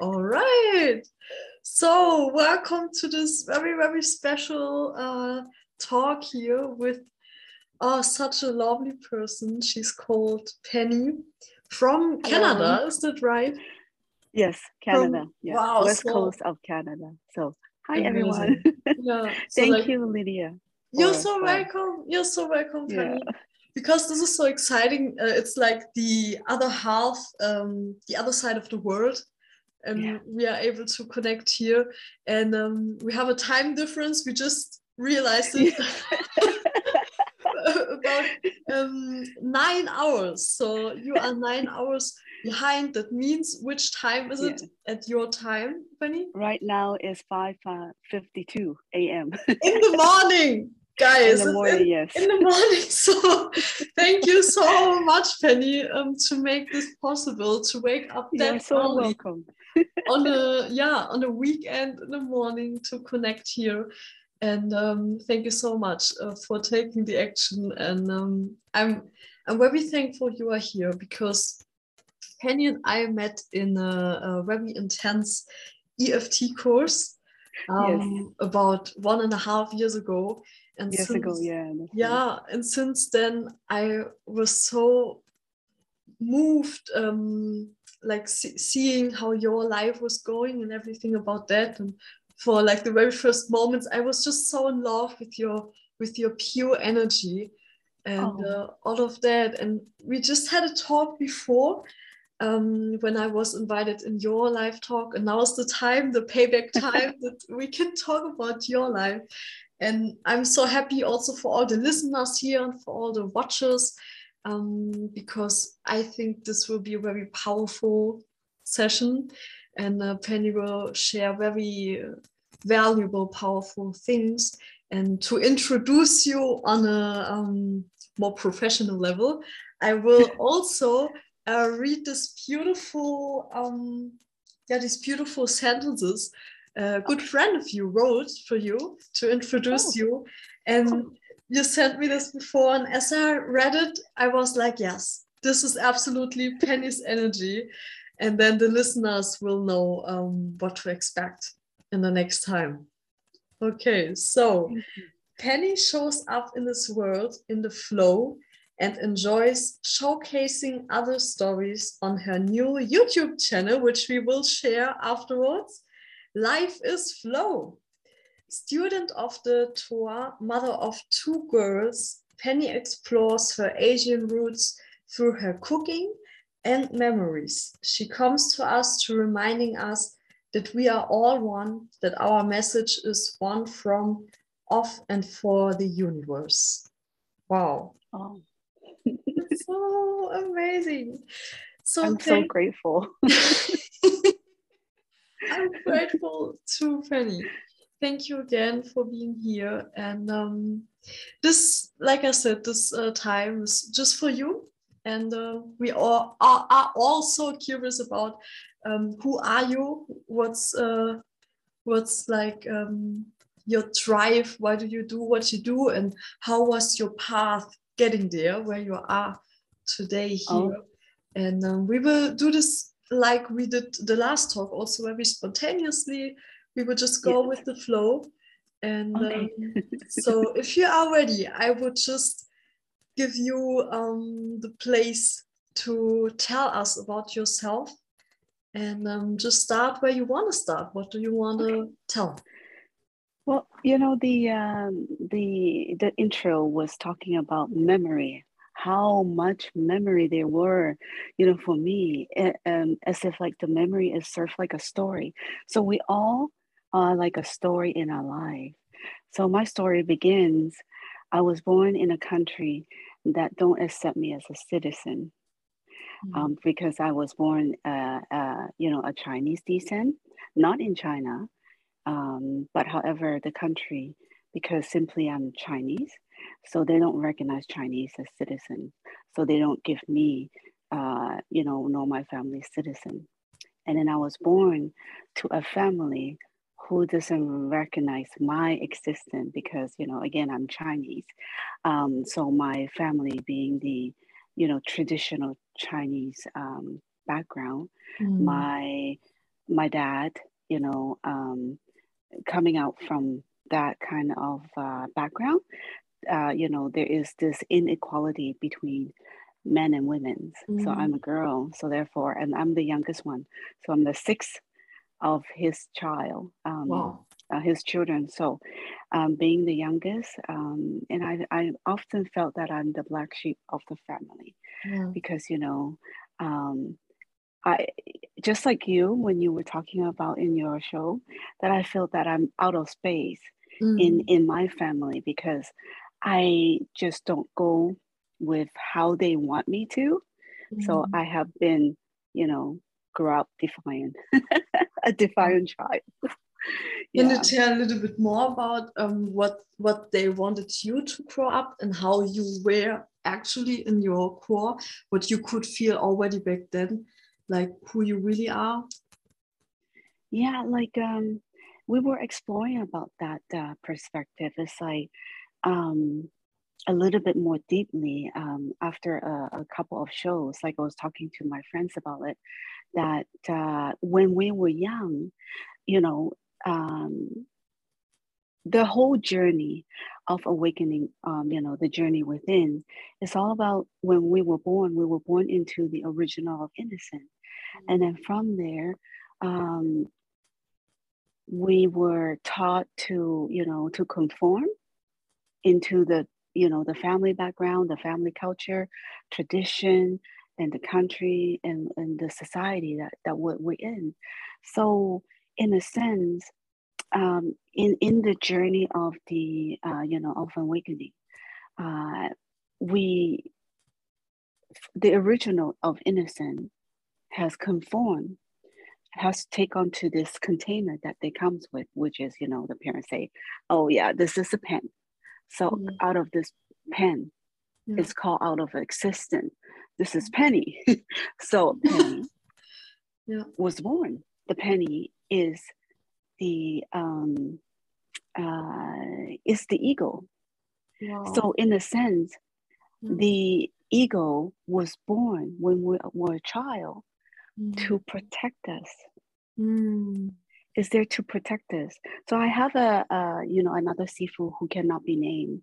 All right. So, welcome to this very, very special uh, talk here with uh, such a lovely person. She's called Penny from Canada. Hello. Is that right? Yes, Canada. From, yeah. Wow, West so, Coast of Canada. So, hi amazing. everyone. Yeah. So Thank like, you, Lydia. You're so welcome. You're so welcome, Penny. Yeah because this is so exciting. Uh, it's like the other half, um, the other side of the world. And yeah. we are able to connect here. And um, we have a time difference. We just realized it about um, nine hours. So you are nine hours behind. That means which time is it at your time, Penny? Right now is 5 uh, 52 a.m. In the morning guys in the morning, in, yes. in the morning so thank you so much penny um, to make this possible to wake up that You're so early welcome on a yeah on a weekend in the morning to connect here. And um, thank you so much uh, for taking the action. And um, i'm i'm very thankful you are here because penny and i met in a, a very intense eft course um, yes. about one and a half years ago. And years since, ago yeah yeah and since then i was so moved um like see, seeing how your life was going and everything about that and for like the very first moments i was just so in love with your with your pure energy and oh. uh, all of that and we just had a talk before um, when I was invited in your live talk, and now is the time, the payback time that we can talk about your life. And I'm so happy also for all the listeners here and for all the watchers, um, because I think this will be a very powerful session. And uh, Penny will share very valuable, powerful things. And to introduce you on a um, more professional level, I will also uh, read this beautiful, um, yeah, these beautiful sentences a good friend of you wrote for you to introduce oh. you. And you sent me this before. And as I read it, I was like, yes, this is absolutely Penny's energy. And then the listeners will know um, what to expect in the next time. Okay, so Penny shows up in this world in the flow and enjoys showcasing other stories on her new YouTube channel, which we will share afterwards. Life is flow. Student of the Torah, mother of two girls, Penny explores her Asian roots through her cooking and memories. She comes to us to reminding us that we are all one, that our message is one from, of, and for the universe. Wow. Oh. so amazing. So I'm so grateful. I'm grateful to Penny. Thank you again for being here. And um, this, like I said, this uh, time is just for you. And uh, we all are, are also curious about um, who are you? What's uh, what's like um, your drive? Why do you do what you do? And how was your path getting there where you are today here? Oh. And um, we will do this like we did the last talk, also very spontaneously. We would just go with the flow. And okay. um, so, if you are ready, I would just give you um, the place to tell us about yourself and um, just start where you want to start. What do you want okay. to tell? Well, you know the um, the the intro was talking about memory, how much memory there were, you know, for me, um, as if like the memory is served like a story. So we all are like a story in our life. So my story begins. I was born in a country that don't accept me as a citizen. Mm-hmm. Um, because I was born, uh, uh, you know, a Chinese descent, not in China, um, but however, the country, because simply I'm Chinese, so they don't recognize Chinese as citizen. So they don't give me, uh, you know, nor my family citizen. And then I was born to a family who doesn't recognize my existence because, you know, again, I'm Chinese. Um, so my family being the, you know, traditional Chinese um, background, mm. my my dad, you know, um, coming out from that kind of uh, background, uh, you know, there is this inequality between men and women. Mm-hmm. So I'm a girl, so therefore, and I'm the youngest one. So I'm the sixth of his child. Um, wow. Uh, his children. So, um, being the youngest, um, and I, I often felt that I'm the black sheep of the family yeah. because, you know, um, I just like you when you were talking about in your show that I feel that I'm out of space mm. in in my family because I just don't go with how they want me to. Mm. So I have been, you know, grew up defiant, a defiant child. Can you tell a little bit more about um, what what they wanted you to grow up and how you were actually in your core, what you could feel already back then, like who you really are? Yeah, like um, we were exploring about that uh, perspective. It's like um, a little bit more deeply um, after a, a, couple of shows. Like I was talking to my friends about it, that uh, when we were young, you know, um, the whole journey of awakening, um, you know, the journey within, is all about when we were born. We were born into the original of innocence, mm-hmm. and then from there, um, we were taught to, you know, to conform into the, you know, the family background, the family culture, tradition, and the country and, and the society that, that we're, in. So in a sense, um, in, in the journey of the, uh, you know, of awakening, uh, we, the original of innocence has conformed, has taken on to this container that they comes with, which is, you know, the parents say, oh yeah, this is a pen. So mm-hmm. out of this pen, yeah. it's called out of existence this is Penny. so Penny yeah. was born. The Penny is the um, uh, is the ego. Wow. So in a sense, mm. the ego was born when we were a child mm. to protect us. Mm. Is there to protect us? So I have a, a you know another sifu who cannot be named.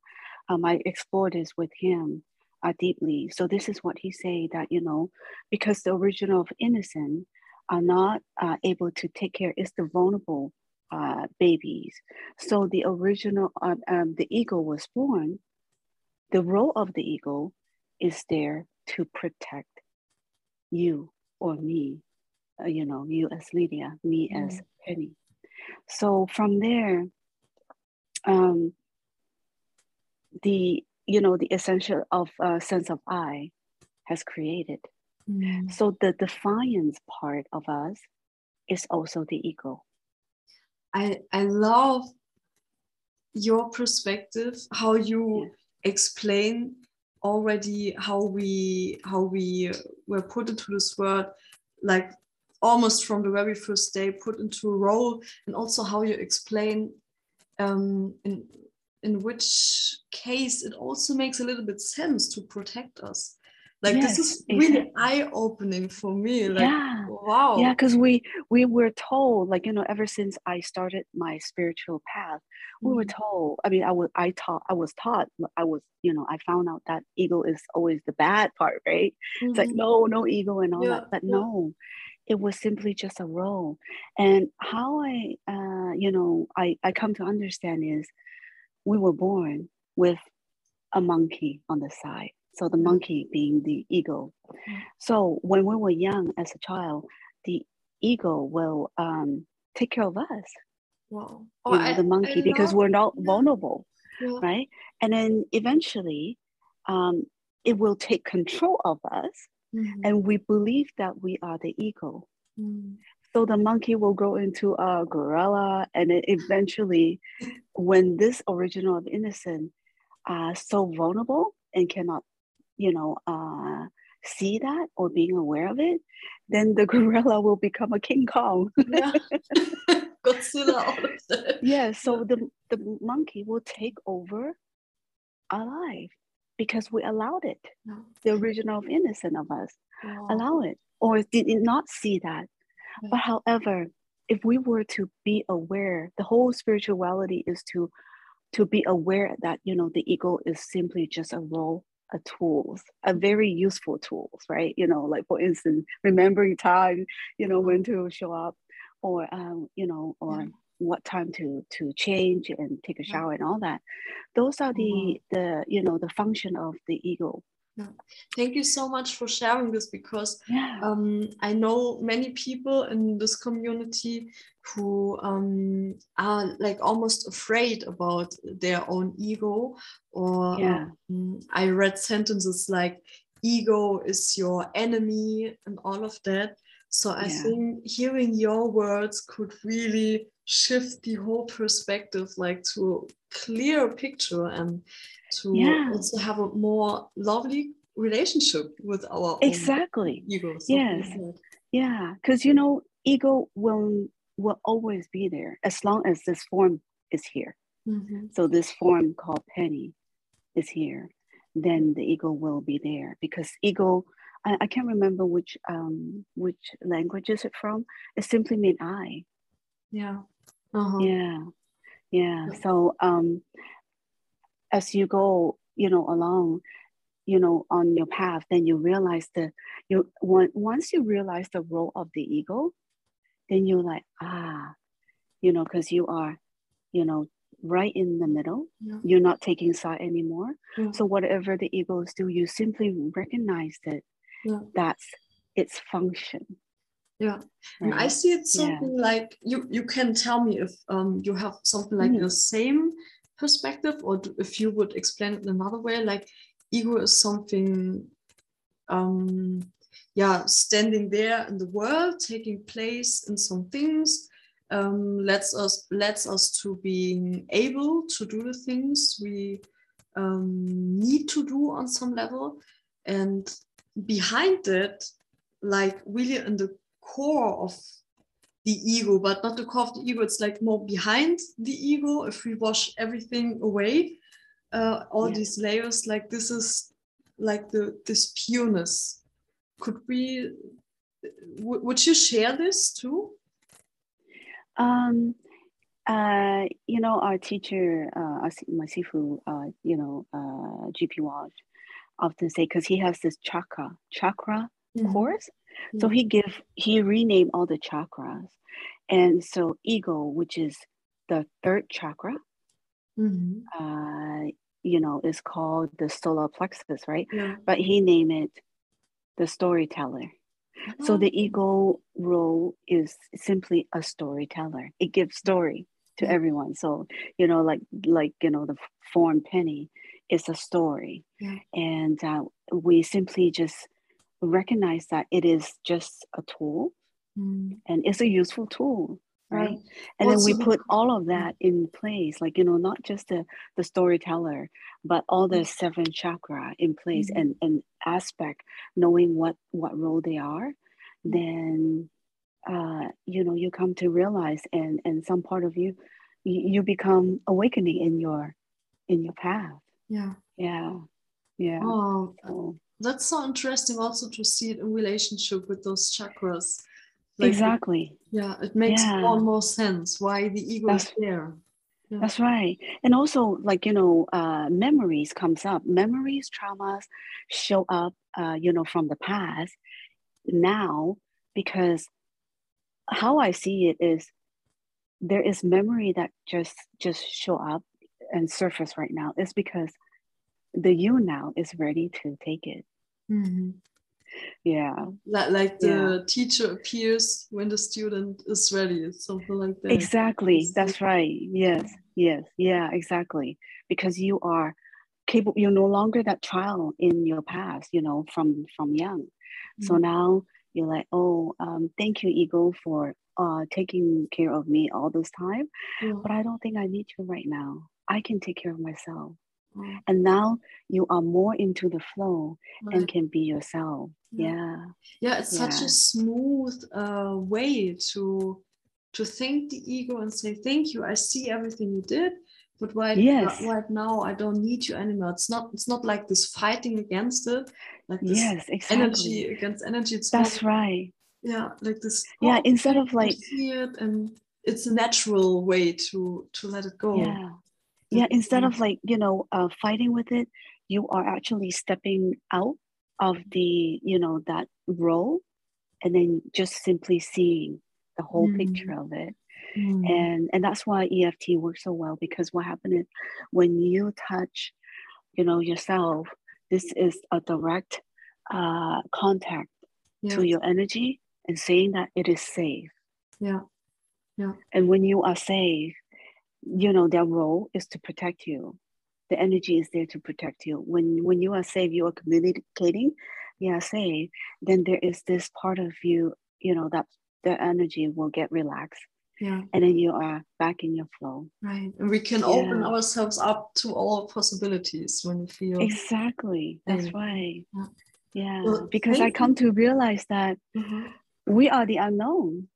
Um, I explored this with him uh, deeply. So this is what he say that you know, because the original of innocent are not uh, able to take care. It's the vulnerable uh, babies. So the original, uh, um, the ego was born. The role of the ego is there to protect you or me. Uh, you know, you as Lydia, me mm. as Penny. So from there, um, the you know the essential of uh, sense of I has created. Mm. So the defiance part of us is also the ego. I I love your perspective, how you yeah. explain already how we how we were put into this world, like almost from the very first day put into a role, and also how you explain um, in in which case it also makes a little bit sense to protect us like yes, this is really exactly. eye-opening for me like yeah. wow yeah because we we were told like you know ever since i started my spiritual path we mm-hmm. were told i mean i was i taught i was taught i was you know i found out that ego is always the bad part right mm-hmm. it's like mm-hmm. no no ego and all yeah. that but yeah. no it was simply just a role and how i uh, you know i i come to understand is we were born with a monkey on the side. So the monkey being the ego. So when we were young as a child, the ego will um, take care of us. Wow. Oh, you know, I, the monkey, I because we're not vulnerable, yeah. right? And then eventually, um, it will take control of us, mm-hmm. and we believe that we are the ego. Mm. So the monkey will grow into a gorilla, and eventually, when this original of innocent, are so vulnerable and cannot, you know, uh, see that or being aware of it, then the gorilla will become a King Kong. yeah. Godzilla. yeah. So the the monkey will take over our life because we allowed it. The original of innocent of us wow. allow it or did not see that but however, if we were to be aware, the whole spirituality is to to be aware that you know the ego is simply just a role a tools a very useful tools right you know like for instance remembering time you know when to show up or um, you know or yeah. what time to to change and take a shower yeah. and all that those are the mm-hmm. the you know the function of the ego yeah. Thank you so much for sharing this because yeah. um, I know many people in this community who um, are like almost afraid about their own ego. Or yeah. um, I read sentences like, ego is your enemy, and all of that. So I think hearing your words could really shift the whole perspective, like to a clear picture and to yeah. also have a more lovely relationship with our exactly ego. yes, yeah, because you know, ego will will always be there as long as this form is here. Mm-hmm. So this form called penny is here, then the ego will be there because ego. I, I can't remember which um which language is it from. It simply means I. Yeah. Uh-huh. Yeah. Yeah. So um, as you go, you know, along, you know, on your path, then you realize that you once you realize the role of the ego, then you're like, ah, you know, because you are, you know, right in the middle. Yeah. You're not taking side anymore. Yeah. So whatever the ego is doing, you simply recognize that yeah. that's its function. Yeah, right? I see it something like you. You can tell me if um you have something like mm. the same perspective, or if you would explain it another way. Like ego is something um yeah standing there in the world taking place in some things um, lets us lets us to being able to do the things we um, need to do on some level and behind it like really in the core of the ego but not the core of the ego it's like more behind the ego if we wash everything away uh, all yeah. these layers like this is like the this pureness could we would you share this too um uh you know our teacher uh my sifu uh you know uh gp walsh often say because he has this chakra chakra mm-hmm. course mm-hmm. so he give he renamed all the chakras and so ego which is the third chakra mm-hmm. uh you know is called the solar plexus right yeah. but he named it the storyteller. Oh. So the oh. ego role is simply a storyteller. It gives story to everyone. So you know, like like you know, the form penny is a story, yeah. and uh, we simply just recognize that it is just a tool, mm. and it's a useful tool right? And then we put all of that in place like you know not just the the storyteller but all the seven chakra in place mm-hmm. and and aspect knowing what what role they are then uh you know you come to realize and and some part of you you become awakening in your in your path. Yeah. Yeah. Yeah. Oh so. That's so interesting also to see it in relationship with those chakras like exactly. yeah, it makes yeah. more and more sense why the ego that's, is there. Yeah. That's right. And also, like, you know, uh, memories comes up. Memories, traumas show up, uh, you know, from the past now because how I see it is there is memory that just just show up and surface right now is because the you now is ready to take it. Mm-hmm. Yeah. Like, like the yeah. teacher appears when the student is ready something like that. Exactly. That's right. Yes. Yes. Yeah exactly. Because you are capable you're no longer that child in your past you know from from young. Mm-hmm. so now you're like oh um, thank you ego for uh, taking care of me all this time but i don't think i need you right now. I can take care of myself and now you are more into the flow right. and can be yourself. Yeah. Yeah, yeah it's yeah. such a smooth uh, way to to thank the ego and say thank you i see everything you did but right, yes. right now i don't need you anymore. It's not it's not like this fighting against it like this yes exactly. energy against energy. It's that's right. Yeah like this yeah instead of like see it and it's a natural way to to let it go. Yeah yeah instead of like you know uh, fighting with it you are actually stepping out of the you know that role and then just simply seeing the whole mm. picture of it mm. and and that's why eft works so well because what happens is when you touch you know yourself this is a direct uh, contact yeah. to your energy and saying that it is safe yeah yeah and when you are safe you know their role is to protect you. The energy is there to protect you. When when you are safe you are communicating you are safe then there is this part of you you know that the energy will get relaxed. Yeah. And then you are back in your flow. Right. And we can yeah. open ourselves up to all possibilities when we feel exactly. That's right. Yeah, yeah. Well, because i come to realize that mm-hmm. we are the unknown.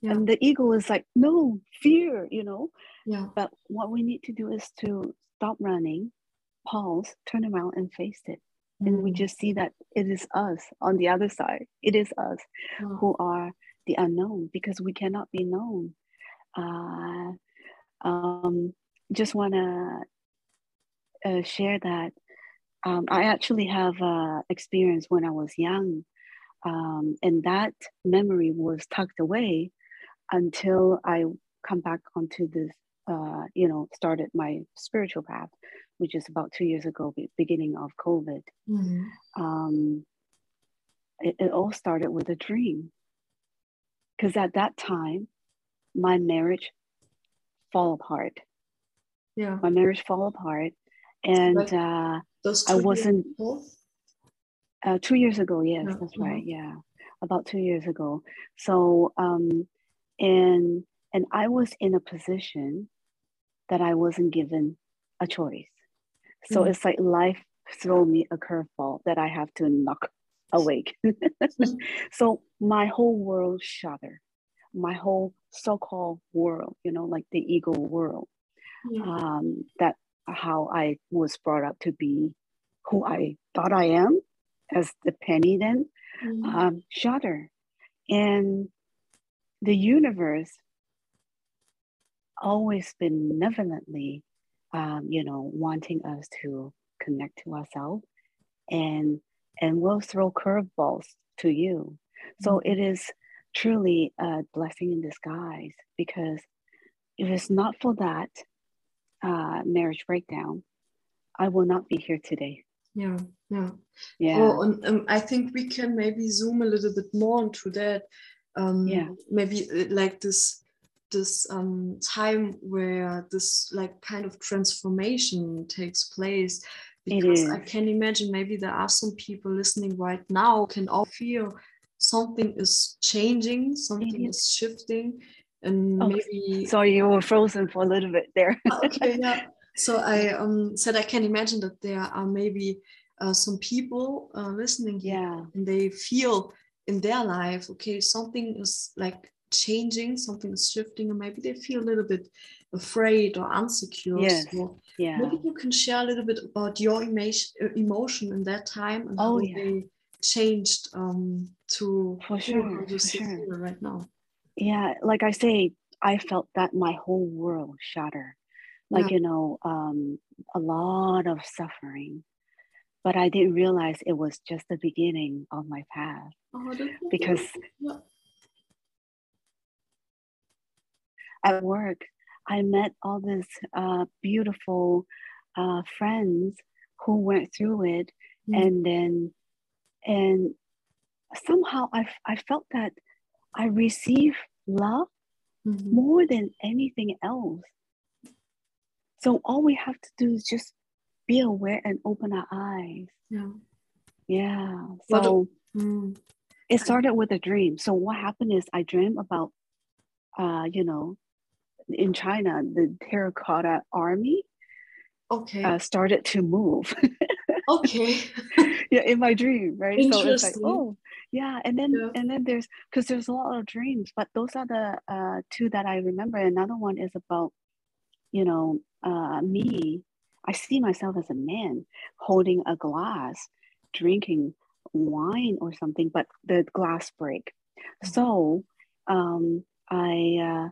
Yeah. and the ego is like no fear you know yeah but what we need to do is to stop running pause turn around and face it mm. and we mm. just see that it is us on the other side it is us oh. who are the unknown because we cannot be known uh, um, just want to uh, share that um, I actually have uh, experience when I was young, um, and that memory was tucked away until I come back onto this, uh, you know, started my spiritual path, which is about two years ago, beginning of COVID. Mm-hmm. Um, it, it all started with a dream, because at that time my marriage fall apart. Yeah. My marriage fall apart. And uh, I wasn't uh, two years ago, yes, yeah. that's right. Mm-hmm. Yeah. About two years ago. So um and and I was in a position that I wasn't given a choice. So mm-hmm. it's like life throw me a curveball that I have to knock awake. So my whole world shattered. My whole so-called world you know like the ego world yeah. um, that how i was brought up to be who i thought i am as the penny then mm-hmm. um, shatter and the universe always benevolently um, you know wanting us to connect to ourselves and and will throw curveballs to you so mm-hmm. it is truly a blessing in disguise because if it's not for that uh, marriage breakdown, I will not be here today. Yeah, yeah, yeah. Oh, and um, I think we can maybe zoom a little bit more into that. Um, yeah, maybe uh, like this this um, time where this like kind of transformation takes place because I can imagine maybe there are some people listening right now can all feel something is changing, something is shifting, and oh, maybe. Sorry, you were frozen for a little bit there. Ah, okay, yeah. So I um, said I can imagine that there are maybe uh, some people uh, listening yeah. and they feel in their life, okay, something is like changing, something is shifting, and maybe they feel a little bit afraid or insecure. Yes. So yeah. Maybe you can share a little bit about your emotion, emotion in that time and oh, how yeah. they changed um, to for sure, for sure. right now. Yeah, like I say, I felt that my whole world shattered. Like, yeah. you know, um, a lot of suffering. But I didn't realize it was just the beginning of my path. Oh, because yeah. At work, I met all these uh, beautiful uh, friends who went through it. Mm. And then and somehow I, I felt that I receive love mm-hmm. more than anything else. So all we have to do is just be aware and open our eyes. Yeah. Yeah. So mm. it started with a dream. So what happened is I dreamed about, uh, you know, in China, the terracotta army okay. Uh, started to move. okay. yeah, in my dream, right? So it's like, oh, yeah. And then yeah. and then there's because there's a lot of dreams, but those are the uh, two that I remember. Another one is about, you know, uh, me. I see myself as a man holding a glass, drinking wine or something, but the glass break. So um, I uh,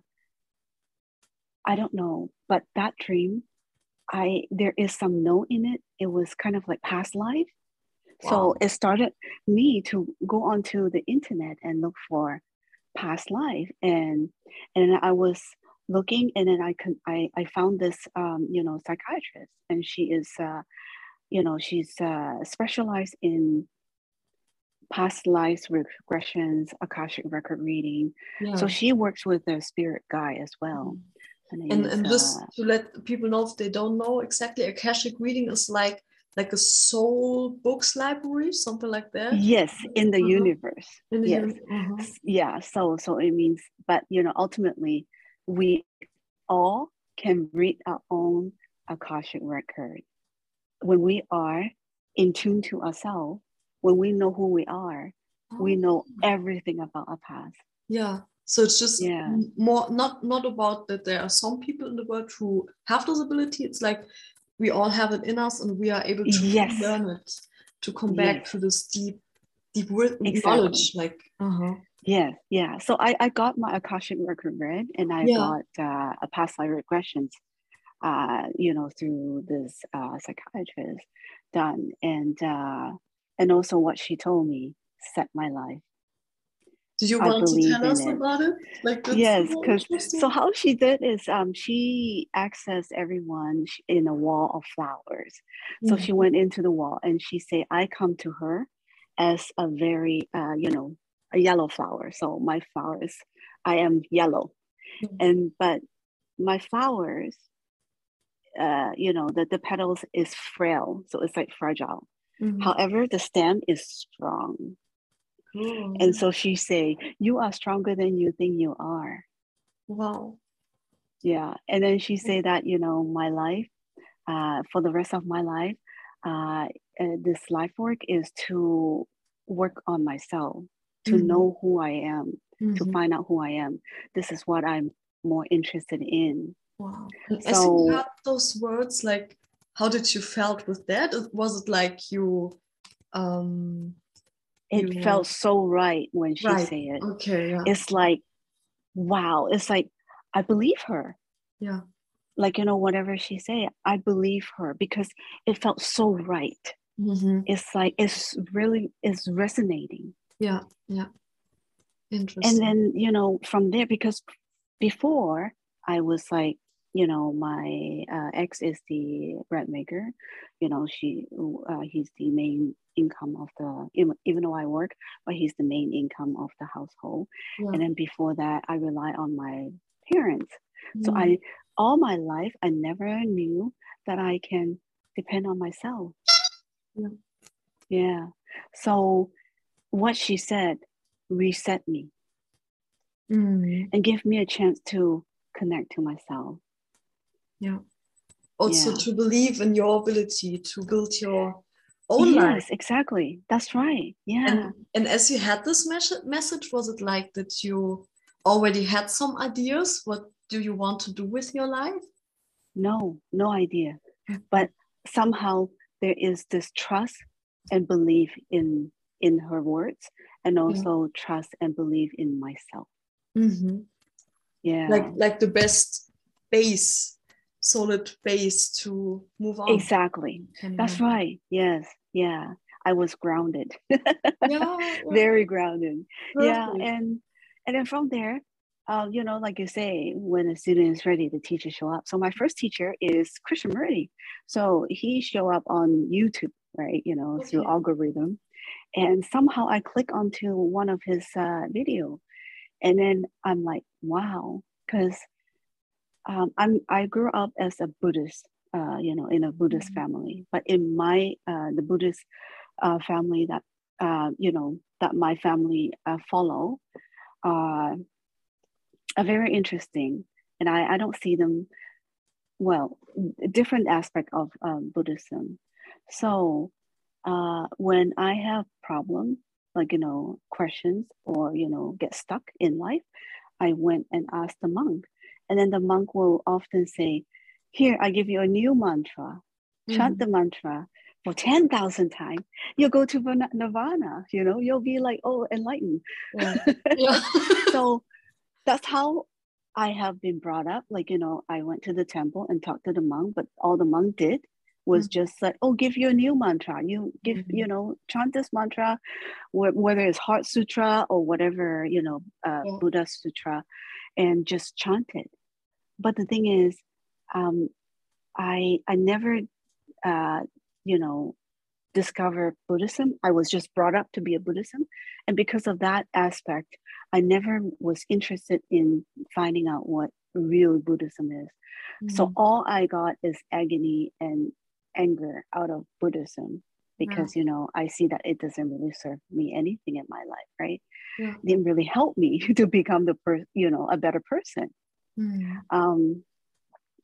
I don't know, but that dream, I there is some note in it. It was kind of like past life. Wow. So it started me to go onto the internet and look for past life, and and I was looking, and then I can I I found this um, you know psychiatrist, and she is uh, you know she's uh, specialized in past lives regressions, akashic record reading. Yeah. So she works with the spirit guy as well. And, and just to let people know if they don't know exactly akashic reading is like like a soul books library something like that. Yes in the uh-huh. universe. In the yes. uni- uh-huh. yeah so so it means but you know ultimately we all can read our own akashic record. When we are in tune to ourselves when we know who we are oh. we know everything about our past. Yeah so it's just yeah. more not not about that there are some people in the world who have this ability. It's like we all have it in us and we are able to yes. learn it to come back yes. to this deep deep exactly. knowledge. Like uh-huh. Yeah, yeah. So I, I got my Akashic record read and I yeah. got uh, a past life regressions, uh, you know, through this uh, psychiatrist done. And uh, and also what she told me set my life do you want to tell us it. about it? Like yes, because so how she did is um she accessed everyone in a wall of flowers. So mm-hmm. she went into the wall and she said, "I come to her as a very uh you know a yellow flower. So my flowers, I am yellow, mm-hmm. and but my flowers, uh you know the the petals is frail, so it's like fragile. Mm-hmm. However, the stem is strong. Mm. And so she say, "You are stronger than you think you are." Wow. Yeah, and then she say that you know my life, uh, for the rest of my life, uh, uh this life work is to work on myself, to mm-hmm. know who I am, mm-hmm. to find out who I am. This is what I'm more interested in. Wow. And so, as those words, like, how did you felt with that? Was it like you? um it yeah. felt so right when she right. said it. Okay. Yeah. It's like, wow. It's like I believe her. Yeah. Like you know, whatever she say, I believe her because it felt so right. Mm-hmm. It's like it's really it's resonating. Yeah. Yeah. Interesting. And then you know from there because before I was like you know my uh, ex is the bread maker you know she uh, he's the main income of the even even though i work but he's the main income of the household yeah. and then before that i rely on my parents mm. so i all my life i never knew that i can depend on myself yeah yeah so what she said reset me mm. and give me a chance to connect to myself yeah also yeah. to believe in your ability to build your own yes, life exactly. That's right. Yeah. and, and as you had this mes- message was it like that you already had some ideas? What do you want to do with your life? No no idea. But somehow there is this trust and belief in in her words and also yeah. trust and believe in myself. Mm-hmm. yeah. Like like the best base solid base to move on. Exactly. That's right. Yes. Yeah. I was grounded. yeah, Very grounded. Perfect. Yeah. And and then from there, uh, you know, like you say, when a student is ready, the teacher show up. So my first teacher is Krishnamurti. So he show up on YouTube, right? You know, okay. through algorithm. And somehow I click onto one of his uh, video. And then I'm like, wow, because um, I'm I grew up as a Buddhist, uh, you know, in a Buddhist mm-hmm. family. But in my uh, the Buddhist uh, family that uh, you know that my family uh, follow, uh, are very interesting, and I I don't see them well different aspect of um, Buddhism. So uh, when I have problem like you know questions or you know get stuck in life, I went and asked the monk and then the monk will often say, Here, I give you a new mantra. Chant mm-hmm. the mantra for 10,000 times, you'll go to nirvana, you know, you'll be like, oh, enlightened. Yeah. yeah. so that's how I have been brought up. Like, you know, I went to the temple and talked to the monk, but all the monk did was mm-hmm. just like, oh, give you a new mantra. You give, mm-hmm. you know, chant this mantra, whether it's Heart Sutra or whatever, you know, uh, yeah. Buddha Sutra, and just chant it. But the thing is, um, I I never, uh, you know, discover Buddhism. I was just brought up to be a Buddhism, and because of that aspect, I never was interested in finding out what real Buddhism is. Mm-hmm. So all I got is agony and anger out of Buddhism because you know I see that it doesn't really serve me anything in my life, right? Yeah. Didn't really help me to become the per you know a better person. Mm. Um,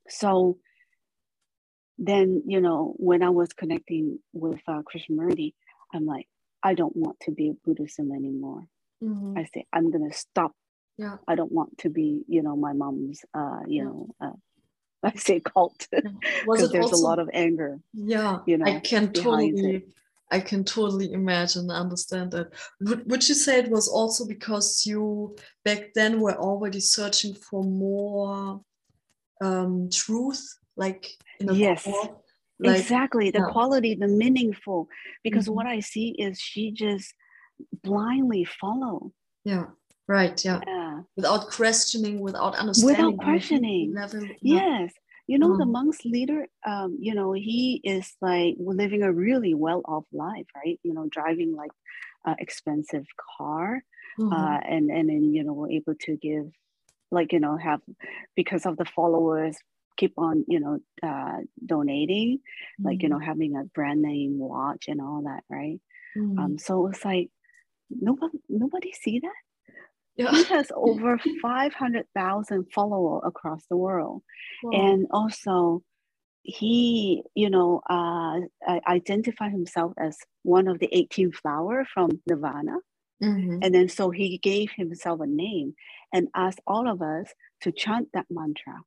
so then you know when I was connecting with uh, Krishnamurti, I'm like, I don't want to be a Buddhism anymore. Mm-hmm. I say I'm gonna stop. Yeah. I don't want to be you know my mom's uh, you yeah. know uh, I say cult because there's also, a lot of anger. Yeah, you know, I can totally. I can totally imagine, understand that. Would, would you say it was also because you back then were already searching for more um, truth, like in a yes. Like, exactly the yeah. quality the meaningful because mm-hmm. what i see is she just blindly follow yeah Right. Yeah. yeah. Without questioning, without understanding. Without questioning. Never, yes. You know, the mm-hmm. monk's leader, um, you know, he is like living a really well off life, right? You know, driving like uh, expensive car mm-hmm. uh, and, and then, you know, able to give, like, you know, have, because of the followers, keep on, you know, uh, donating, mm-hmm. like, you know, mm-hmm. having a brand name watch and all that, right? Mm-hmm. Um, so it's like, nobody, nobody see that yeah. He has over 500,000 followers across the world. Wow. And also, he, you know, uh, identify himself as one of the 18 flower from Nirvana. Mm-hmm. And then so he gave himself a name and asked all of us to chant that mantra.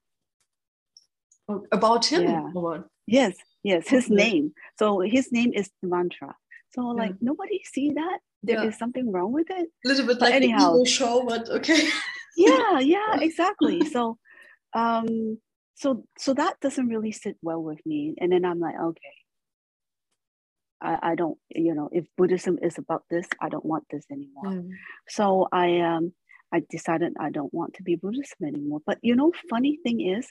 Oh, about him? Yeah. Yes, yes, his name. So his name is the mantra. So like yeah. nobody see that there yeah. is something wrong with it. A little bit but like anyhow, a show, but okay. yeah, yeah, exactly. So, um, so so that doesn't really sit well with me. And then I'm like, okay, I, I don't, you know, if Buddhism is about this, I don't want this anymore. Mm. So I um I decided I don't want to be Buddhism anymore. But you know, funny thing is,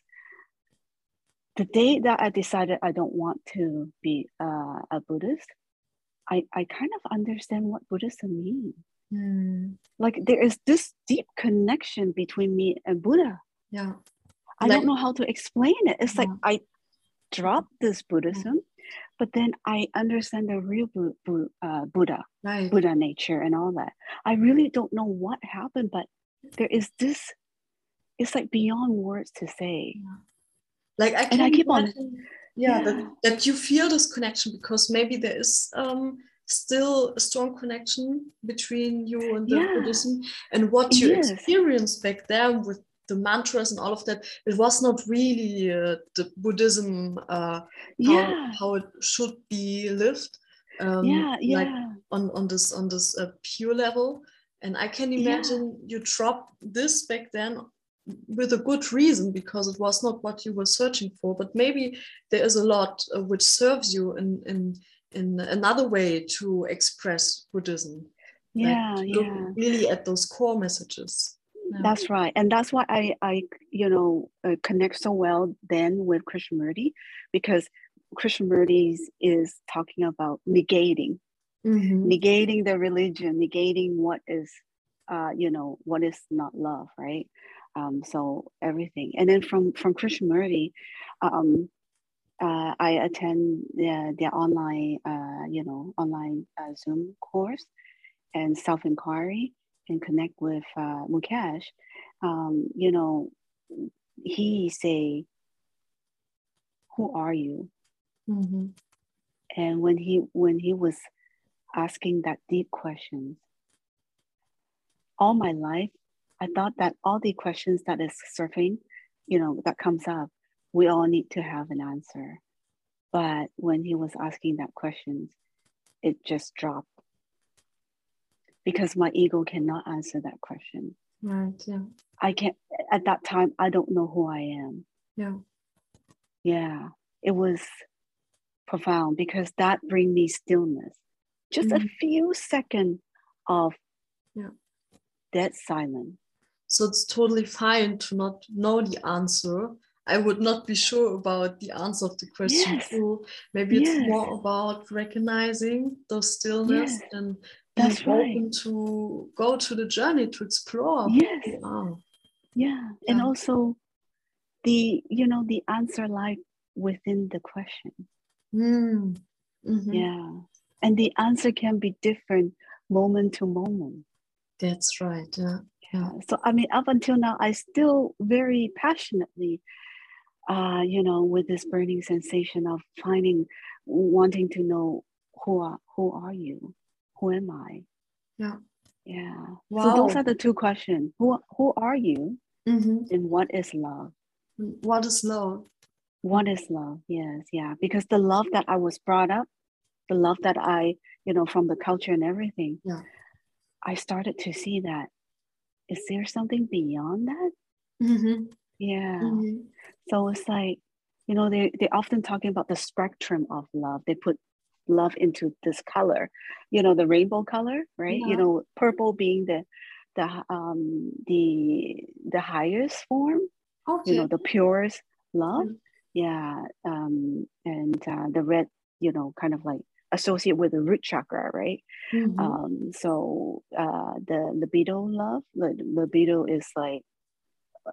the day that I decided I don't want to be uh, a Buddhist, I, I kind of understand what Buddhism means. Mm. Like there is this deep connection between me and Buddha. Yeah. I like, don't know how to explain it. It's yeah. like I dropped this Buddhism, but then I understand the real Bu- Bu- uh, Buddha, right. Buddha nature and all that. I really don't know what happened, but there is this, it's like beyond words to say. Yeah. Like I, and I keep imagine, on yeah, yeah. That, that you feel this connection because maybe there is um, still a strong connection between you and the yeah. Buddhism and what you yes. experienced back then with the mantras and all of that it was not really uh, the buddhism uh, yeah. how, how it should be lived um, yeah, yeah. like on, on this on this uh, pure level and i can imagine yeah. you dropped this back then with a good reason because it was not what you were searching for but maybe there is a lot uh, which serves you in in in another way to express buddhism. Yeah like yeah. really at those core messages. Yeah. that's right. And that's why i i you know uh, connect so well then with krishnamurti because krishnamurti is talking about negating. Mm-hmm. negating the religion negating what is uh, you know what is not love right um, so everything, and then from from Krishnamurti, um, uh, I attend the, the online, uh, you know, online uh, Zoom course and self inquiry and connect with uh, Mukesh. Um, you know, he say, "Who are you?" Mm-hmm. And when he when he was asking that deep question, all my life I thought that all the questions that is surfing, you know, that comes up, we all need to have an answer. But when he was asking that question, it just dropped because my ego cannot answer that question. Right. Yeah. I can't, at that time, I don't know who I am. Yeah. Yeah. It was profound because that bring me stillness. Just mm-hmm. a few seconds of yeah. dead silence. So it's totally fine to not know the answer. I would not be sure about the answer of the question yes. too. Maybe it's more about recognizing those stillness yes. and That's being right. open to go to the journey to explore. Yes. Wow. Yeah. And also the, you know, the answer lies within the question. Mm. Mm-hmm. Yeah. And the answer can be different moment to moment. That's right. Yeah. Yeah. So I mean, up until now, I still very passionately, uh, you know, with this burning sensation of finding, wanting to know who are who are you, who am I? Yeah. Yeah. Wow. So those are the two questions. Who who are you, mm-hmm. and what is love? What is love? What is love? Yes, yeah. Because the love that I was brought up, the love that I, you know, from the culture and everything, yeah. I started to see that is there something beyond that? Mm-hmm. Yeah. Mm-hmm. So it's like, you know, they they often talking about the spectrum of love. They put love into this color, you know, the rainbow color, right? Yeah. You know, purple being the the um the the highest form, Okay. you know, the purest love. Mhm. Yeah. Um and uh, the red, you know, kind of like associate with the root chakra, right? Mhm. Um, so uh, the libido love, the libido is like,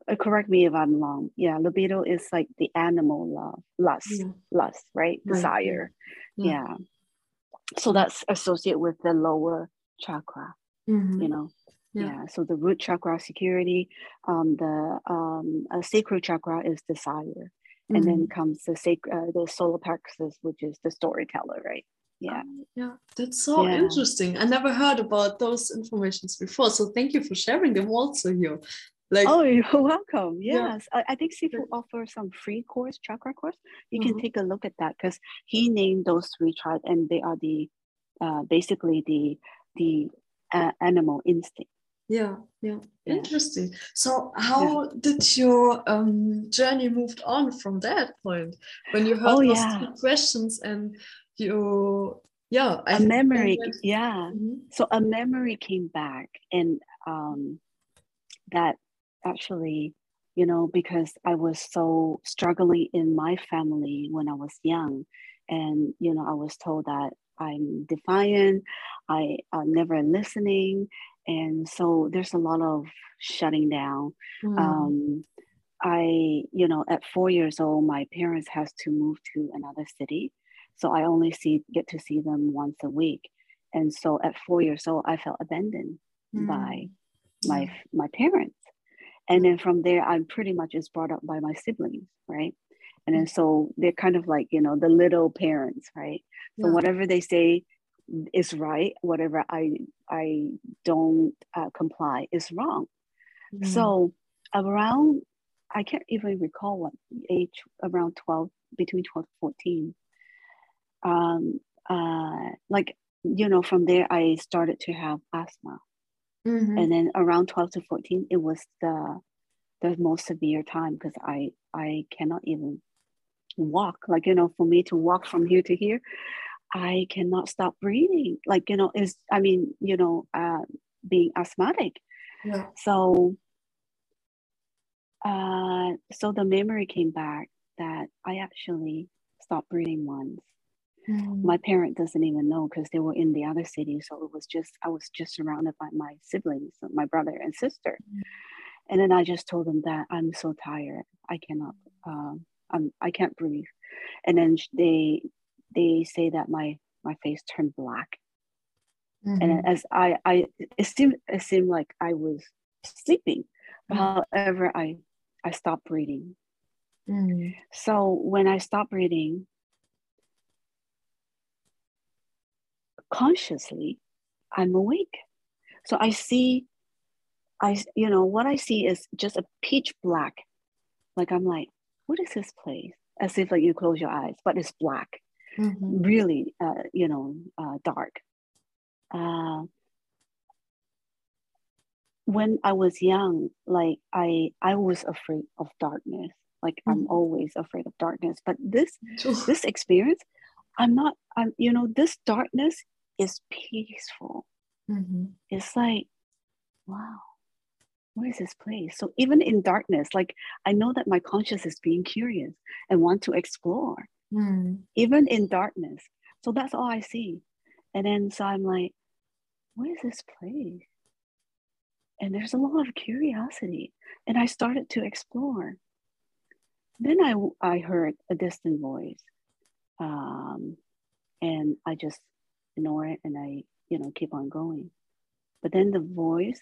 uh, correct me if I'm wrong. Yeah, libido is like the animal love, lust, Yeah. lust, right? Right, Desire. yeah. Yeah. So that's associated with the lower chakra, Mhm. you know. Yeah. Yeah. So the root chakra, security. Um, the um, sacral chakra is desire, and then Mhm. comes the sacred, uh, the solar plexus, which is the storyteller, right? Yeah. Yeah, that's so Yeah. interesting. I never heard about those informations before. So thank you for sharing them also here. Like Oh, you're welcome. Yeah. Yes, I, I think Sifu offers some free course, chakra course. You can Mhm. take a look at that because he named those three tribes, and they are the uh, basically the the uh, animal instinct. yeah, yeah. Yeah. Interesting. So how did your um, journey moved on from that point when you heard Oh, those yeah. two questions and you yeah, A memory, yeah. Mhm. So a memory came back, and um, that actually, you know, because I was so struggling in my family when I was young, and you know, I was told that I'm defiant, I am never listening, and so there's a lot of shutting down. Mm. Um, I, you know, at four years old, my parents has to move to another city, so I only see get to see them once a week, and so at four years old, I felt abandoned by my my parents. And then from there i'm pretty much is brought up by my siblings right? And then so they're kind of like you know the little parents right? So Yeah. whatever they say is right whatever i i don't uh, comply is wrong. Mm. so around i can't even recall what age around 12 between 12 and 14 um uh like you know from there i started to have asthma. Mhm. and then around 12 to 14 it was the the most severe time because i i cannot even walk. Like you know for me to walk from here to here i cannot stop breathing. Like you know is i mean you know uh, being asthmatic. Yeah. so uh so the memory came back that i actually stopped breathing once Mm. my parent doesn't even know because they were in the other city so it was just i was just surrounded by my siblings my brother and sister and then i just told them that i'm so tired i cannot um I'm, i can't breathe and then they they say that my my face turned black Mhm. and as i i it seemed it seemed like i was sleeping but Mhm. however i i stopped breathing Mm. so when i stopped breathing consciously i'm awake so i see i you know what i see is just a pitch black like i'm like what is this place as if like you close your eyes, but it's black, Mhm. really, uh, you know, uh, dark. Uh, when I was young, like I, I was afraid of darkness. Like I'm Mhm. always afraid of darkness. But this, this experience, I'm not. I'm, you know, this darkness is peaceful. Mhm. It's like, wow, where is this place? So even in darkness, like I know that my conscious is being curious and want to explore, Mm. even in darkness. So that's all I see. And then so I'm like, where is this place? And there's a lot of curiosity. And I started to explore. Then I, I heard a distant voice. Um, and I just ignore it and I, you know, keep on going. But then the voice,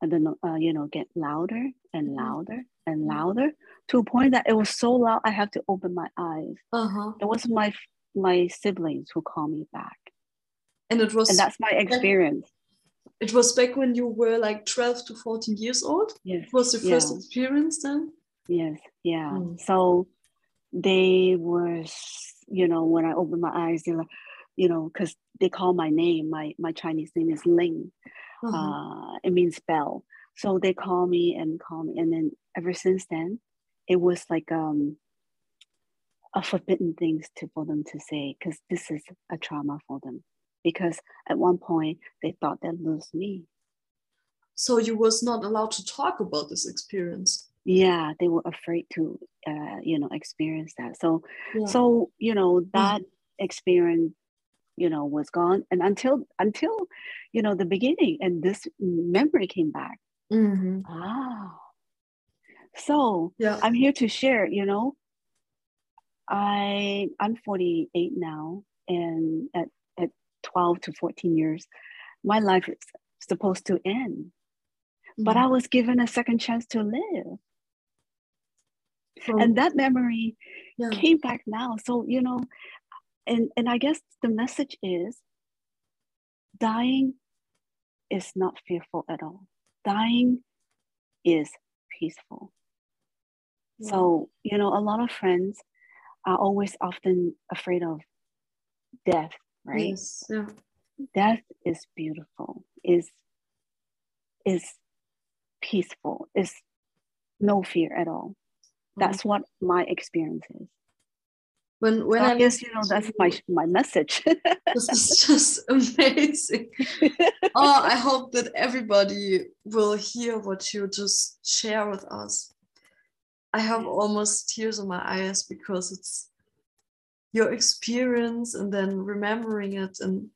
and then, uh, you know, get louder and Mhm. louder and Mhm. louder to a point that it was so loud I have to open my eyes. Uh-huh. It was my my siblings who called me back, And it was and that's my experience. it was back when you were like 12 to 14 years old. Yes, It was the first Yeah. experience then? yes, yeah. Mm. So they were, you know, when I opened my eyes, they're like, you know, because they call my name. My my Chinese name is Ling. Uh-huh. uh, it means bell. So they call me and call me, and then ever since then, it was like um, a forbidden things to for them to say because this is a trauma for them. Because at one point they thought they'd lose me. So you was not allowed to talk about this experience. Yeah, they were afraid to, uh, you know, experience that. So, Yeah. so you know that experience, you know, was gone, and until until, you know, the beginning, and this memory came back. Mhm. Ah. So Yeah. I'm here to share, you know. I I'm 48 now and at, at 12 to 14 years, my life is supposed to end. But Mhm. I was given a second chance to live. From- And that memory yeah. came back now. So, you know, and, and I guess the message is dying is not fearful at all. Dying is peaceful. Yeah. So, you know, a lot of friends are always often afraid of death, right? Yes. Yeah. Death is beautiful, is is peaceful, is no fear at all. Mm. That's what my experience is. When when I I guess you know that's my you, my message. this is just amazing. oh, I hope that everybody will hear what you just share with us. I have almost tears in my eyes because it's your experience and then remembering it. And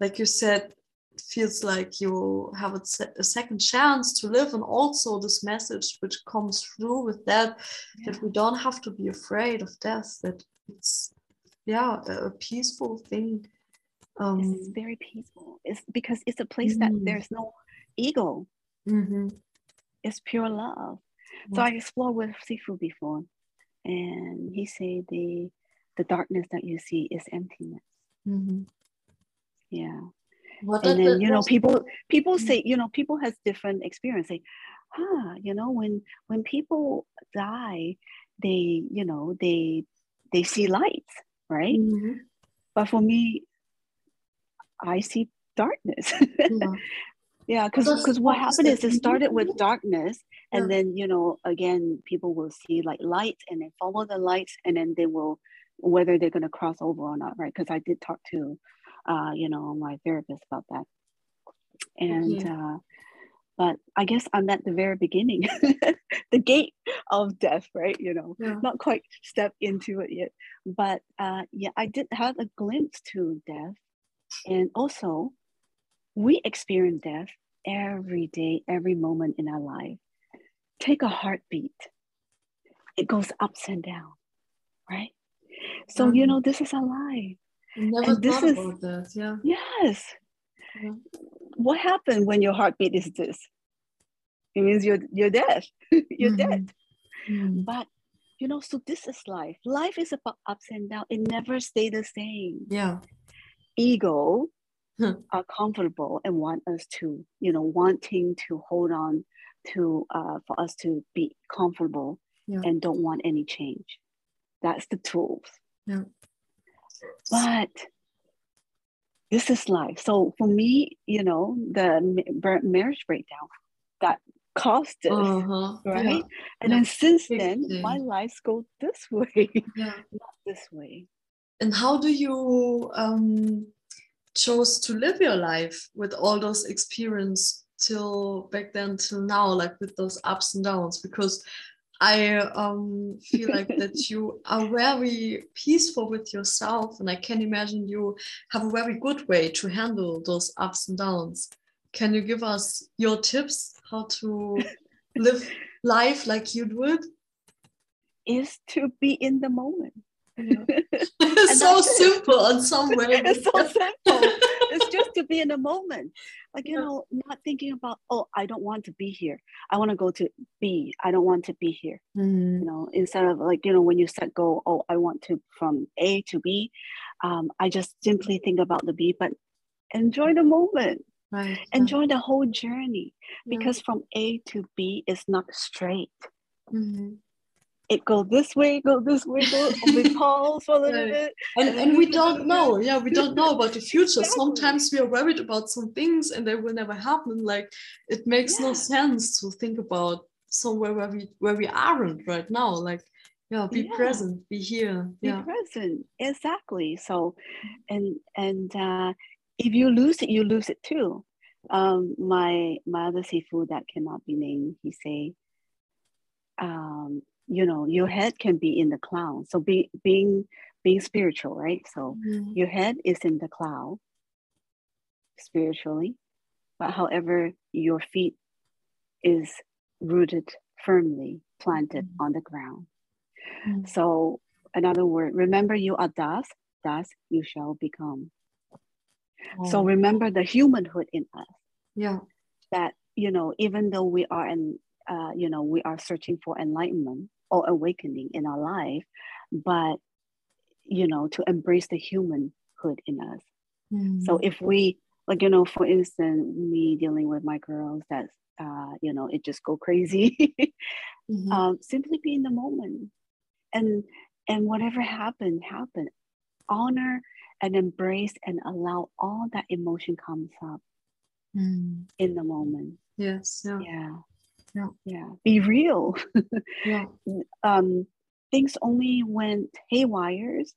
like you said, it feels like you have a, a second chance to live. And also, this message which comes through with that, that we don't have to be afraid of death, that it's, yeah, a, a peaceful thing. Um, it's very peaceful. It's because it's a place that Mm. there's no ego. mhm. It's pure love. So I explored with Sifu before, and he said the the darkness that you see is emptiness. mm-hmm. Yeah. What and then that you know people people Mm. say you know people has different experience say ah you know when when people die they you know they they see lights right Mhm. but for me i see darkness Yeah. yeah because does- because what happened is it started with darkness and Yeah. then you know again people will see like light, and then follow the lights and then they will whether they're going to cross over or not right because i did talk to uh you know my therapist about that and Okay. uh but i guess i'm at the very beginning the gate of death right? You know Yeah. not quite stepped into it yet. But uh yeah i did have a glimpse to death. And also we experience death every day every moment in our life. Take a heartbeat. It goes ups and down right? So you know this is our life. And this thought is- about that. Yeah. yes What happened when your heartbeat is this it means you're you're dead you're Mhm. dead Mm. but you know so this is life life is about ups and downs it never stay the same Yeah. ego Hmm. are comfortable and want us to you know wanting to hold on to uh, for us to be comfortable Yeah. and don't want any change That's the tools. Yeah. But this is life. So for me, you know, the marriage breakdown that caused this, uh-huh. right? Yeah. And yeah. then since then, my lives go this way, yeah. not this way. And how do you um, chose to live your life with all those experience till back then till now, like with those ups and downs? Because I um, feel like that you are very peaceful with yourself, and I can imagine you have a very good way to handle those ups and downs. Can you give us your tips how to live life like you would? Is to be in the moment. So simple in some way. it's so simple. To be in the moment. Like, you yeah. know, not thinking about, oh, I don't want to be here. I want to go to B. I don't want to be here. Mm. You know, instead of like, you know, when you set goal, oh, I want to from A to B. Um, I just simply think about the B, but enjoy the moment. Right. Enjoy the whole journey because yeah. from A to B is not straight. Mm-hmm it go this way, go this way, go we pause for a little bit. And, and, and we don't know. Yeah, we don't know about the future. Exactly. Sometimes we are worried about some things and they will never happen. Like it makes yeah. no sense to think about somewhere where we where we aren't right now. Like yeah, be yeah. present, be here. Be present. Exactly. So and and uh if you lose it, you lose it too. Um my my other sifu that cannot be named, he say um you know your head can be in the cloud so be, being being spiritual right so mm-hmm. your head is in the cloud spiritually but however your feet is rooted firmly planted mm-hmm. on the ground mm-hmm. so another word remember you are das das you shall become oh. so remember the humanhood in us yeah that you know even though we are in uh, you know we are searching for enlightenment or awakening in our life, but you know, to embrace the humanhood in us. Mm. So if we like, you know, for instance, me dealing with my girls that uh, you know, it just go crazy. mm-hmm. um, simply be in the moment. And and whatever happened, happened. Honor and embrace and allow all that emotion comes up mm. in the moment. Yes. Yeah. yeah yeah. Yeah. Be real. Yeah. Um things only went haywires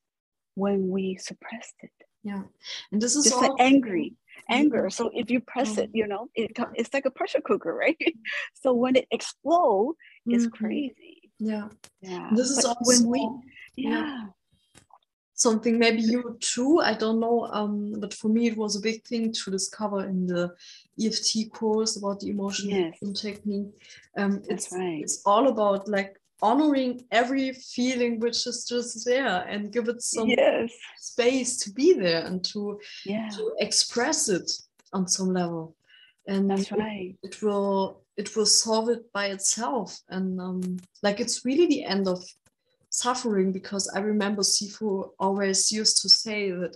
when we suppressed it. Yeah. And this is just all angry anger. So if you press it you know it, it's like a pressure cooker right? So when it explodes it's mm-hmm. crazy. Yeah. Yeah. This is also when we yeah. yeah something maybe you too i don't know um, but for me it was a big thing to discover in the eft course about the emotional yes. technique um, it's right. it's all about like honoring every feeling which is just there and give it some yes. space to be there and to yeah. to express it on some level and that's right it, it will it will solve it by itself and um, like it's really the end of suffering because I remember Sifu always used to say that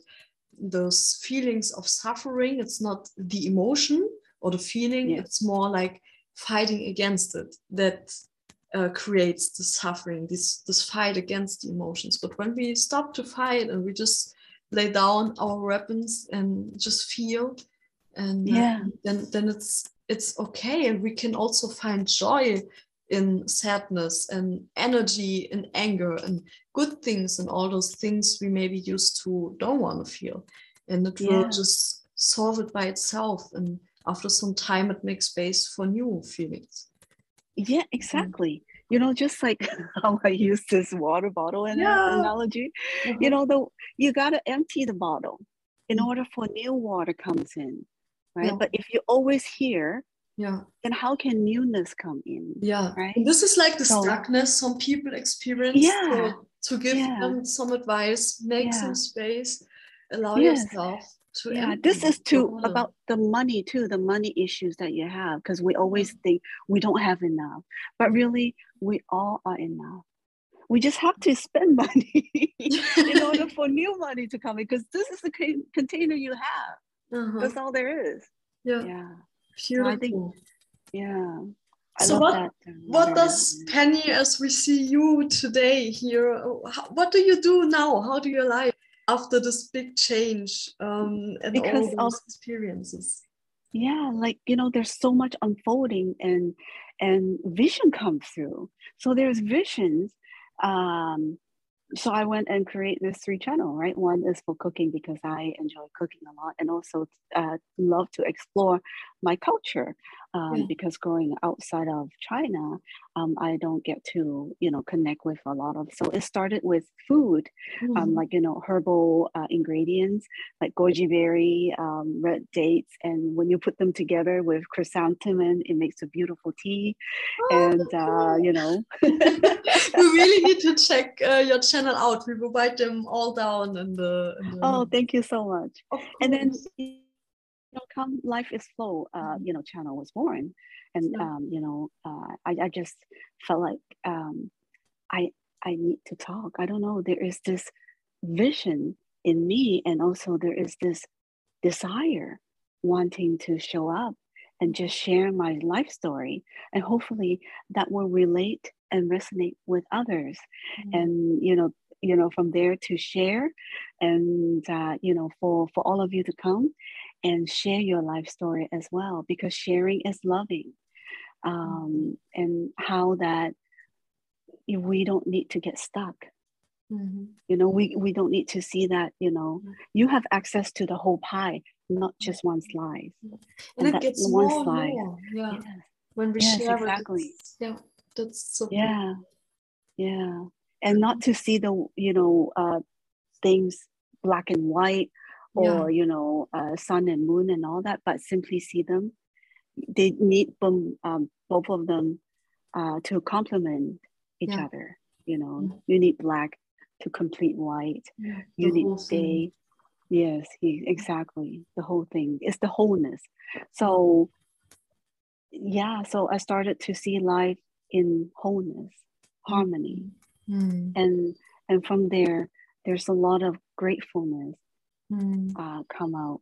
those feelings of suffering, it's not the emotion or the feeling, yeah. it's more like fighting against it that uh, creates the suffering, this, this fight against the emotions. But when we stop to fight and we just lay down our weapons and just feel, and uh, then then it's it's okay, and we can also find joy in sadness and energy and anger and good things and all those things we maybe used to don't want to feel and it will just solve it by itself and after some time it makes space for new feelings yeah exactly you know just like how i use this water bottle yeah. analogy mm-hmm. you know the you got to empty the bottle in mm-hmm. order for new water comes in right yeah. but if you always hear yeah. Then how can newness come in yeah. right? And this is like the so, stuckness some people experience yeah. to give yeah. them some advice make yeah. some space allow yes. yourself to yeah this is too about the money too the money issues that you have because we always think we don't have enough but really we all are enough. We just have to spend money in order for new money to come in because this is the container you have. Uh-huh. that's all there is. Yeah. Yeah Beautiful. I think, yeah. so what, that, uh, what does Penny, as we see you today here, what do you do now? How do you live after this big change um, and because all those of, experiences? Yeah, like you know, there's so much unfolding and and vision comes through. So there's visions um, so I went and create this three channel, right? One is for cooking because I enjoy cooking a lot and also uh, love to explore my culture um, yeah. because growing outside of China, um, I don't get to, you know, connect with a lot of, so it started with food, um, mm-hmm. um, like, you know, herbal uh, ingredients like goji berry, um, red dates. And when you put them together with chrysanthemum, it makes a beautiful tea. Oh, and, uh, you know. we really need to check uh, your channel out. We will write them all down in the. In the... Oh, thank you so much. And then you know, come life is flow uh, mm-hmm. you know channel was born. And um, you know uh, I, I just felt like um, i i need to talk. I don't know. There is this vision in me and also there is this desire wanting to show up and just share my life story. And hopefully that will relate and resonate with others. Mm-hmm. and you know you know from there to share and uh, you know for for all of you to come and share your life story as well because sharing is loving um, and how that we don't need to get stuck mm-hmm. you know we, we don't need to see that you know mm-hmm. you have access to the whole pie not just one slice and, and it gets one more slice more. yeah yes. when we yes, share exactly yeah that's so yeah yeah and not to see the you know uh, things black and white or yeah. you know uh, sun and moon and all that but simply see them. They need them um, both of them uh, to complement each yeah. other you know. Mm. you need black to complete white. You need day yes he, exactly. The whole thing. It's the wholeness. So yeah so i started to see life in wholeness harmony. Mm. and and from there there's a lot of gratefulness mm. uh, come out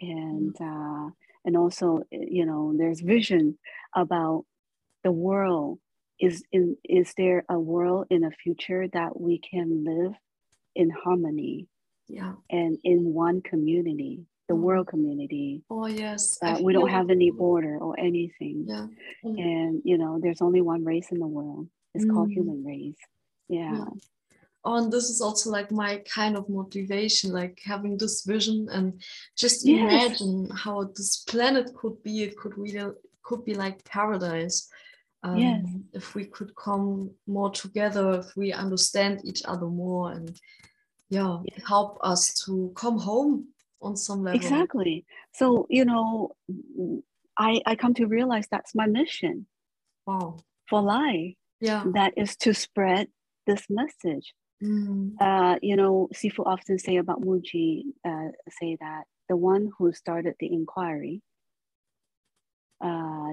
and uh, and also you know there's vision about the world is in is there a world in a future that we can live in harmony yeah and in one community the mm. world community oh yes uh, we don't have any border or anything yeah mm. and you know there's only one race in the world it's mm. called human race yeah. yeah and this is also like my kind of motivation like having this vision and just yes. imagine how this planet could be. It could really could be like paradise um, yes. if we could come more together if we understand each other more and yeah help us to come home on some level. Exactly. So you know i i come to realize that's my mission wow. for life. Yeah. That is to spread this message Mm. Uh, you know, Sifu often say about Muji, uh, say that the one who started the inquiry uh,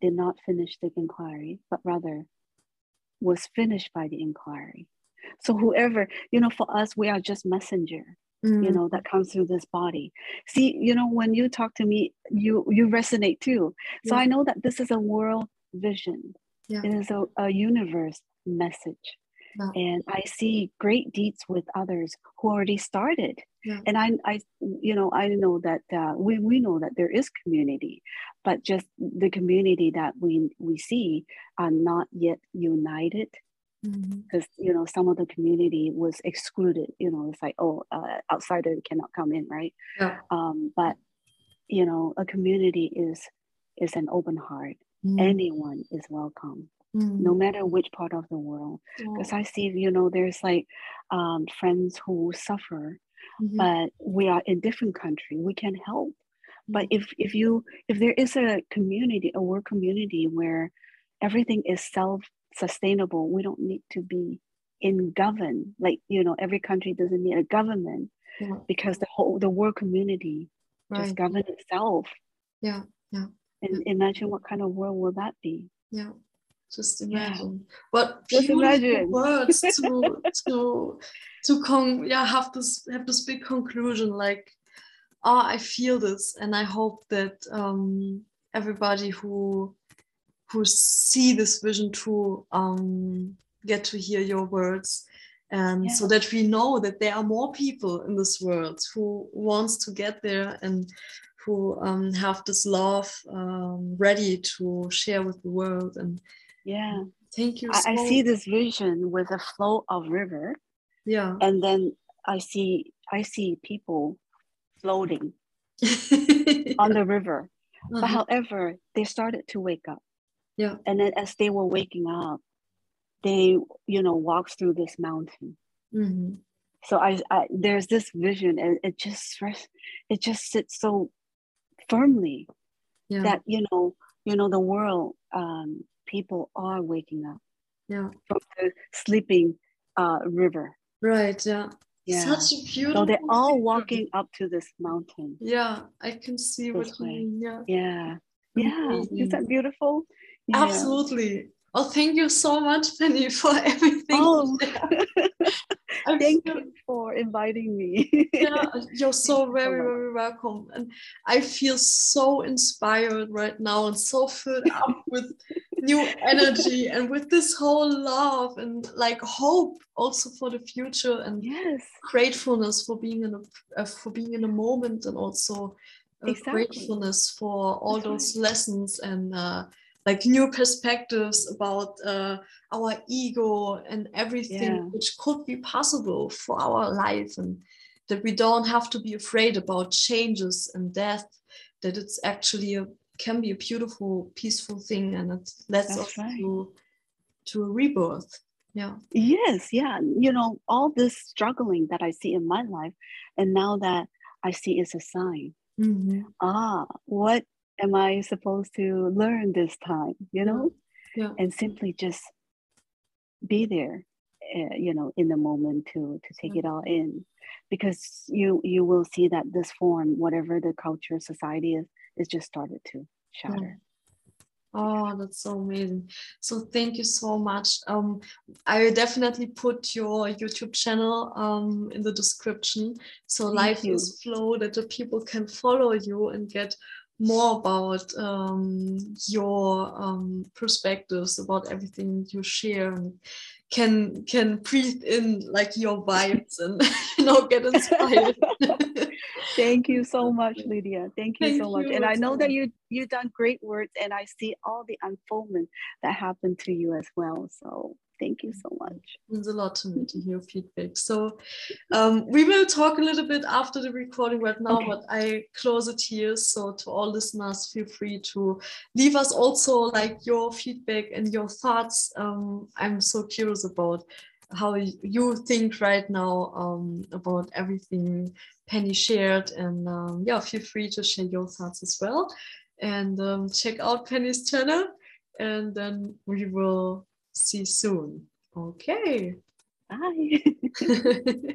did not finish the inquiry, but rather was finished by the inquiry. So whoever, you know, for us, we are just messenger, mm. you know, that comes through this body. See, you know, when you talk to me, you you resonate too. So yeah. I know that this is a world vision. Yeah. It is a, a universe message yeah. and i see great deeds with others who already started yeah. and I, I you know i know that uh, we, we know that there is community but just the community that we we see are not yet united because mm-hmm. you know some of the community was excluded you know it's like oh uh, outsider cannot come in right yeah. um, but you know a community is is an open heart mm. anyone is welcome mm. no matter which part of the world. Because I see, you know, there's like um, friends who suffer, mm-hmm. but we are in different country. We can help. But mm-hmm. if if you if there is a community, a work community where everything is self sustainable, we don't need to be in govern. Like you know, every country doesn't need a government yeah. because the whole the world community right. just govern itself. Yeah, yeah. And imagine what kind of world will that be? Yeah just imagine yeah. what just imagine words to to to con yeah have this have this big conclusion like oh i feel this and i hope that um everybody who who see this vision to um, get to hear your words and yeah. so that we know that there are more people in this world who wants to get there and who um, have this love um, ready to share with the world and yeah. Thank you I, so I see this vision with a flow of river. Yeah. And then i see i see people floating on the river. Uh-huh. but however they started to wake up. Yeah. And then as they were waking up they you know walks through this mountain. Mm-hmm. so I, I, there's this vision and it just it just sits so firmly yeah. that you know you know the world um, people are waking up yeah from the sleeping uh, river right yeah yeah. Such a beautiful. So they're all walking up to this mountain. Yeah, I can see what you mean. Yeah. Yeah. Yeah. Is that beautiful? Yeah. Absolutely. Oh, thank you so much, Penny, for everything. Oh, thank you for inviting me. yeah, you're so very, very welcome. And I feel so inspired right now and so filled up with new energy and with this whole love and like hope also for the future and yes gratefulness for being in a uh, for being in a moment and also exactly. gratefulness for all That's those right. lessons and uh, like new perspectives about uh, our ego and everything yeah. which could be possible for our life and that we don't have to be afraid about changes and death that it's actually a can be a beautiful peaceful thing and it lets us right. to to a rebirth yeah yes yeah you know all this struggling that i see in my life and now that i see is a sign mm-hmm. ah what am I supposed to learn this time? You know, yeah. and simply just be there, uh, you know, in the moment to to take yeah. it all in, because you you will see that this form, whatever the culture society is, is just started to shatter. Oh, that's so amazing. So thank you so much. Um, I definitely put your YouTube channel um, in the description. So thank Life you. is Flow that the people can follow you and get more about um, your um, perspectives about everything you share and can can breathe in like your vibes and you know get inspired. Thank you so much lydia. Thank you thank so much. you. And i know that you you've done great work and i see all the unfoldment that happened to you as well. So Thank you so much. It means a lot to me to hear feedback. So um, we will talk a little bit after the recording right now, okay. but I close it here. So to all listeners, feel free to leave us also like your feedback and your thoughts. Um, I'm so curious about how you think right now um, about everything Penny shared. And um, yeah, feel free to share your thoughts as well. And um, check out Penny's channel. And then we will see you soon. Okay. Bye.